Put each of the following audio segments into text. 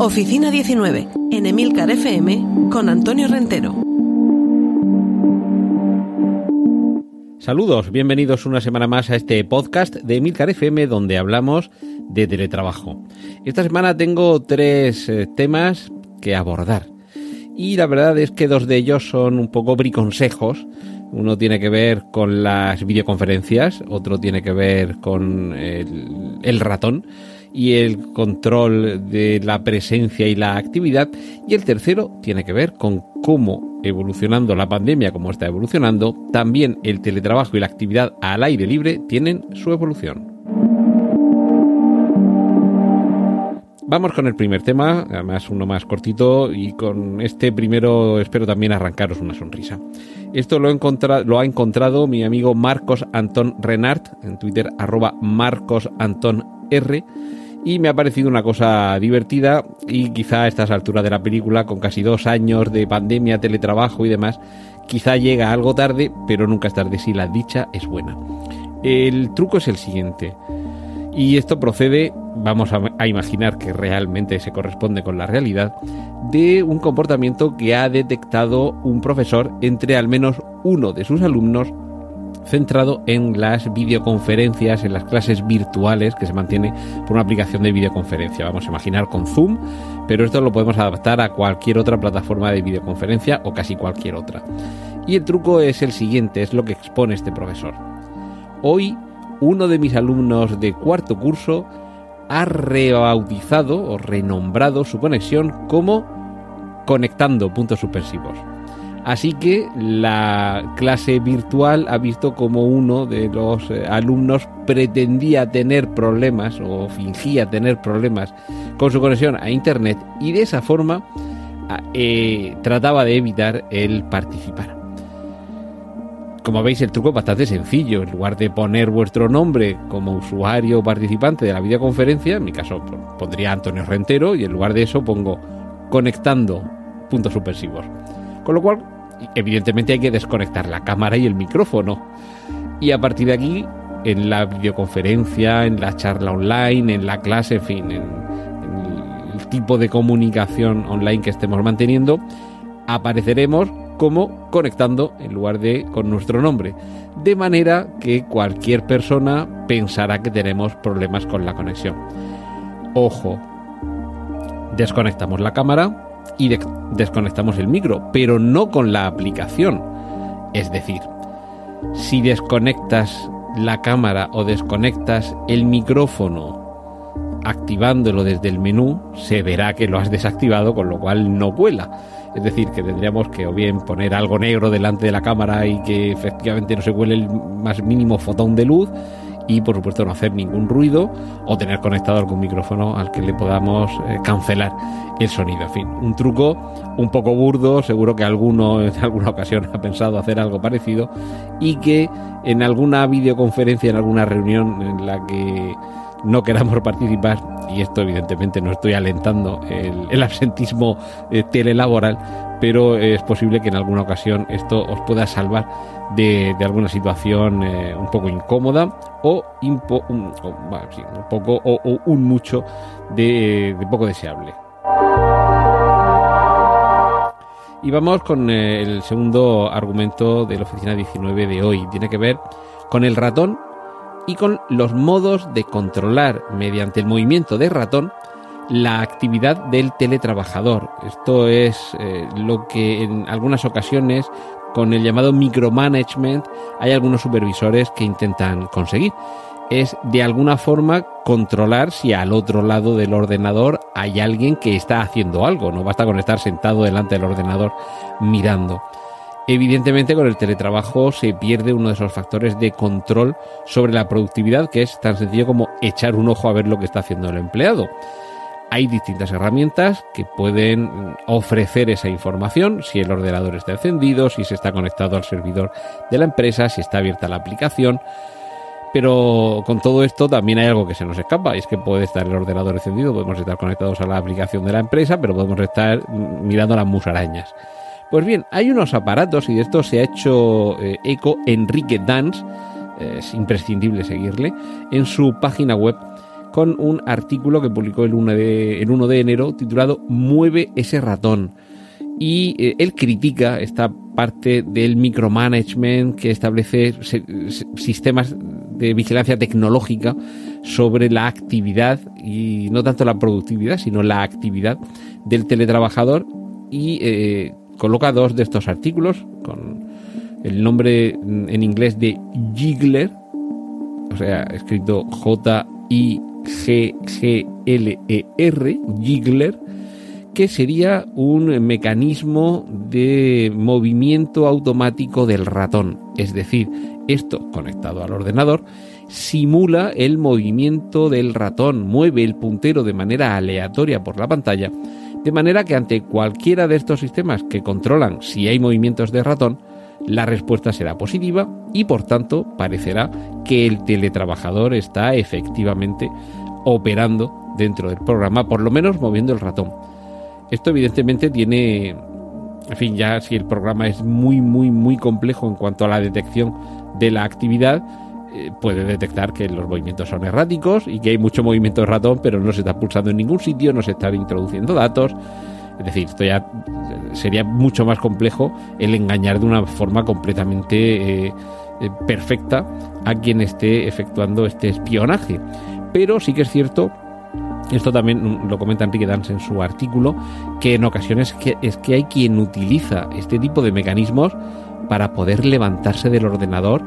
Oficina 19, en Emilcar FM, con Antonio Rentero. Saludos, bienvenidos una semana más a este podcast de Emilcar FM donde hablamos de teletrabajo. Esta semana tengo tres eh, temas que abordar. Y la verdad es que dos de ellos son un poco briconsejos. Uno tiene que ver con las videoconferencias, otro tiene que ver con el, el ratón y el control de la presencia y la actividad. Y el tercero tiene que ver con cómo evolucionando la pandemia, como está evolucionando, también el teletrabajo y la actividad al aire libre tienen su evolución. Vamos con el primer tema, además uno más cortito y con este primero espero también arrancaros una sonrisa. Esto lo, lo ha encontrado mi amigo Marcos Antón Renart en Twitter arroba Marcos Antón R y me ha parecido una cosa divertida y quizá a estas alturas de la película, con casi dos años de pandemia, teletrabajo y demás, quizá llega algo tarde, pero nunca es tarde si la dicha es buena. El truco es el siguiente, y esto procede, vamos a, a imaginar que realmente se corresponde con la realidad, de un comportamiento que ha detectado un profesor entre al menos uno de sus alumnos centrado en las videoconferencias, en las clases virtuales que se mantiene por una aplicación de videoconferencia. Vamos a imaginar con Zoom, pero esto lo podemos adaptar a cualquier otra plataforma de videoconferencia o casi cualquier otra. Y el truco es el siguiente, es lo que expone este profesor. Hoy, uno de mis alumnos de cuarto curso ha rebautizado o renombrado su conexión como conectando puntos suspensivos. Así que la clase virtual ha visto como uno de los eh, alumnos pretendía tener problemas o fingía tener problemas con su conexión a Internet y de esa forma eh, trataba de evitar el participar. Como veis, el truco es bastante sencillo. En lugar de poner vuestro nombre como usuario o participante de la videoconferencia, en mi caso pondría Antonio Rentero y en lugar de eso pongo conectando puntos suspensivos. Con lo cual, evidentemente hay que desconectar la cámara y el micrófono. Y a partir de aquí, en la videoconferencia, en la charla online, en la clase, en fin, en, el tipo de comunicación online que estemos manteniendo, apareceremos como conectando en lugar de con nuestro nombre. De manera que cualquier persona pensará que tenemos problemas con la conexión. Ojo, desconectamos la cámara, y desconectamos el micro, pero no con la aplicación. Es decir, si desconectas la cámara o desconectas el micrófono activándolo desde el menú, se verá que lo has desactivado, con lo cual no vuela. Es decir, que tendríamos que o bien poner algo negro delante de la cámara y que efectivamente no se huele el más mínimo fotón de luz, y por supuesto no hacer ningún ruido o tener conectado algún micrófono al que le podamos eh, cancelar el sonido. En fin, un truco un poco burdo, seguro que alguno en alguna ocasión ha pensado hacer algo parecido y que en alguna videoconferencia, en alguna reunión en la que no queramos participar, y esto evidentemente no estoy alentando el, absentismo eh, telelaboral, pero es posible que en alguna ocasión esto os pueda salvar de, alguna situación eh, un poco incómoda o, un, poco o, un mucho de, poco deseable. Y vamos con eh, el segundo argumento de la oficina 19 de hoy. Tiene que ver con el ratón y con los modos de controlar mediante el movimiento del ratón la actividad del teletrabajador. Esto es eh, lo que en algunas ocasiones con el llamado micromanagement hay algunos supervisores que intentan conseguir. Es de alguna forma controlar si al otro lado del ordenador hay alguien que está haciendo algo. No basta con estar sentado delante del ordenador mirando. Evidentemente con el teletrabajo se pierde uno de esos factores de control sobre la productividad que es tan sencillo como echar un ojo a ver lo que está haciendo el empleado hay distintas herramientas que pueden ofrecer esa información, si el ordenador está encendido, si se está conectado al servidor de la empresa, si está abierta la aplicación. Pero con todo esto también hay algo que se nos escapa, y es que puede estar el ordenador encendido, podemos estar conectados a la aplicación de la empresa, pero podemos estar mirando las musarañas. Pues bien, hay unos aparatos, y de esto se ha hecho eh, eco Enrique Dance, es imprescindible seguirle, en su página web con un artículo que publicó el 1 de, el 1 de enero titulado Mueve ese ratón. Y eh, él critica esta parte del micromanagement que establece sistemas de vigilancia tecnológica sobre la actividad y no tanto la productividad, sino la actividad del teletrabajador y eh, coloca dos de estos artículos con el nombre en inglés de Jiggler, o sea, escrito J-I G-G-L-E-R, Jiggler, que sería un mecanismo de movimiento automático del ratón. Es decir, esto conectado al ordenador simula el movimiento del ratón, mueve el puntero de manera aleatoria por la pantalla, de manera que ante cualquiera de estos sistemas que controlan si hay movimientos de ratón, la respuesta será positiva y por tanto parecerá que el teletrabajador está efectivamente operando dentro del programa, por lo menos moviendo el ratón. Esto evidentemente tiene, en fin, ya si el programa es muy, muy, muy complejo en cuanto a la detección de la actividad, eh, puede detectar que los movimientos son erráticos y que hay mucho movimiento de ratón, pero no se está pulsando en ningún sitio, no se están introduciendo datos. Es decir, esto ya sería mucho más complejo el engañar de una forma completamente eh, eh, perfecta a quien esté efectuando este espionaje. Pero sí que es cierto esto también lo comenta Enrique Dance en su artículo, que en ocasiones es que hay quien utiliza este tipo de mecanismos para poder levantarse del ordenador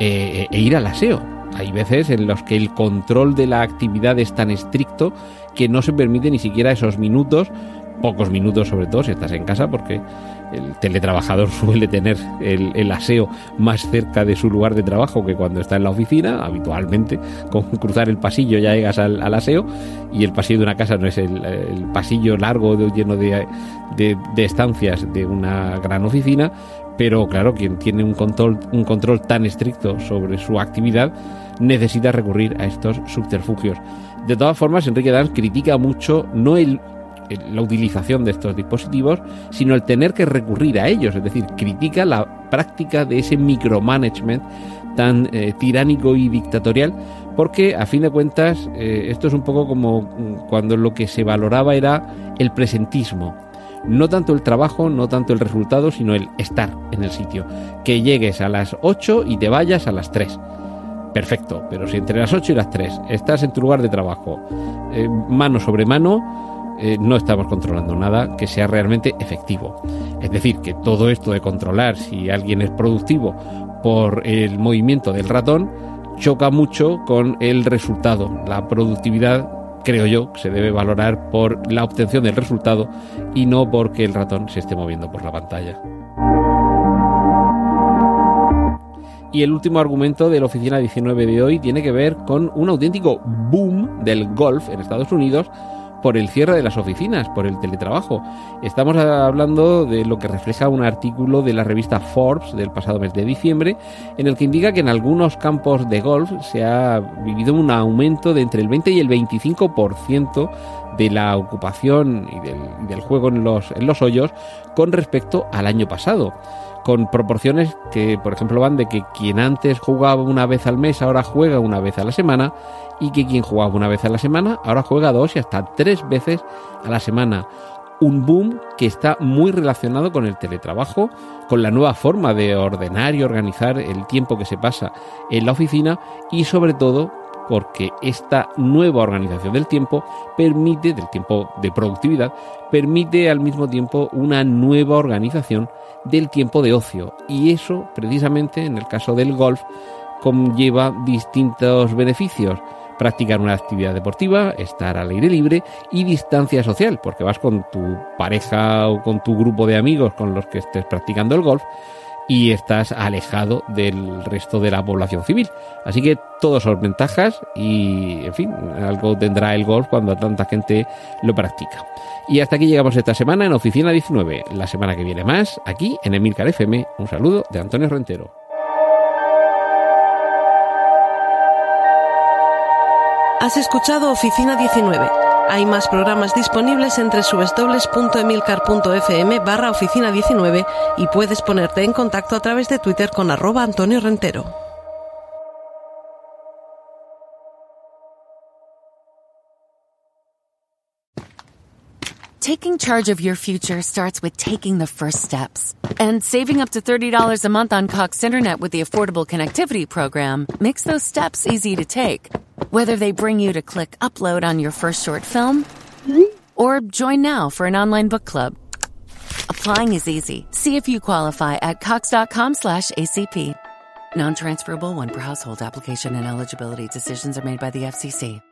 eh, e ir al aseo. Hay veces en los que el control de la actividad es tan estricto que no se permite ni siquiera esos minutos pocos minutos, sobre todo si estás en casa, porque el teletrabajador suele tener el, aseo más cerca de su lugar de trabajo que cuando está en la oficina, habitualmente, con cruzar el pasillo ya llegas al, aseo y el pasillo de una casa no es el, pasillo largo lleno de, de, estancias de una gran oficina, pero claro, quien tiene un control, un control tan estricto sobre su actividad necesita recurrir a estos subterfugios. De todas formas, Enrique Danz critica mucho no el la utilización de estos dispositivos, sino el tener que recurrir a ellos. Es decir, critica la práctica de ese micromanagement tan eh, tiránico y dictatorial, porque a fin de cuentas eh, esto es un poco como mm, cuando lo que se valoraba era el presentismo. No tanto el trabajo, no tanto el resultado, sino el estar en el sitio. Que llegues a las 8 y te vayas a las 3 perfecto, pero si entre las 8 y las 3 estás en tu lugar de trabajo, eh, mano sobre mano, eh, no estamos controlando nada que sea realmente efectivo. Es decir, que todo esto de controlar si alguien es productivo por el movimiento del ratón choca mucho con el resultado. La productividad, creo yo, se debe valorar por la obtención del resultado y no porque el ratón se esté moviendo por la pantalla. Y el último argumento de la oficina 19 de hoy tiene que ver con un auténtico boom del golf en Estados Unidos por el cierre de las oficinas, por el teletrabajo. Estamos hablando de lo que refleja un artículo de la revista Forbes del pasado mes de diciembre, en el que indica que en algunos campos de golf se ha vivido un aumento de entre el 20 y el 25% de la ocupación y del, juego en los, en los hoyos con respecto al año pasado con proporciones que, por ejemplo, van de que quien antes jugaba una vez al mes ahora juega una vez a la semana y que quien jugaba una vez a la semana ahora juega dos y hasta tres veces a la semana. Un boom que está muy relacionado con el teletrabajo, con la nueva forma de ordenar y organizar el tiempo que se pasa en la oficina y sobre todo porque esta nueva organización del tiempo permite, del tiempo de productividad, permite al mismo tiempo una nueva organización del tiempo de ocio. Y eso, precisamente, en el caso del golf, conlleva distintos beneficios. Practicar una actividad deportiva, estar al aire libre y distancia social, porque vas con tu pareja o con tu grupo de amigos con los que estés practicando el golf y estás alejado del resto de la población civil. Así que todos son ventajas y, en fin, algo tendrá el golf cuando tanta gente lo practica. Y hasta aquí llegamos esta semana en Oficina 19. La semana que viene más, aquí en Emilcar FM. Un saludo de Antonio Rentero. Has escuchado Oficina 19. Hay más programas disponibles entre www.emilcar.fm barra oficina 19 y puedes ponerte en contacto a través de Twitter con arroba Antonio Rentero. Taking charge of your future starts with taking the first steps. And saving up to $30 a month on Cox Internet with the Affordable Connectivity Program makes those steps easy to take. Whether they bring you to click upload on your first short film or join now for an online book club. Applying is easy. See if you qualify at cox.com slash ACP. Non-transferable one per household application and eligibility decisions are made by the FCC.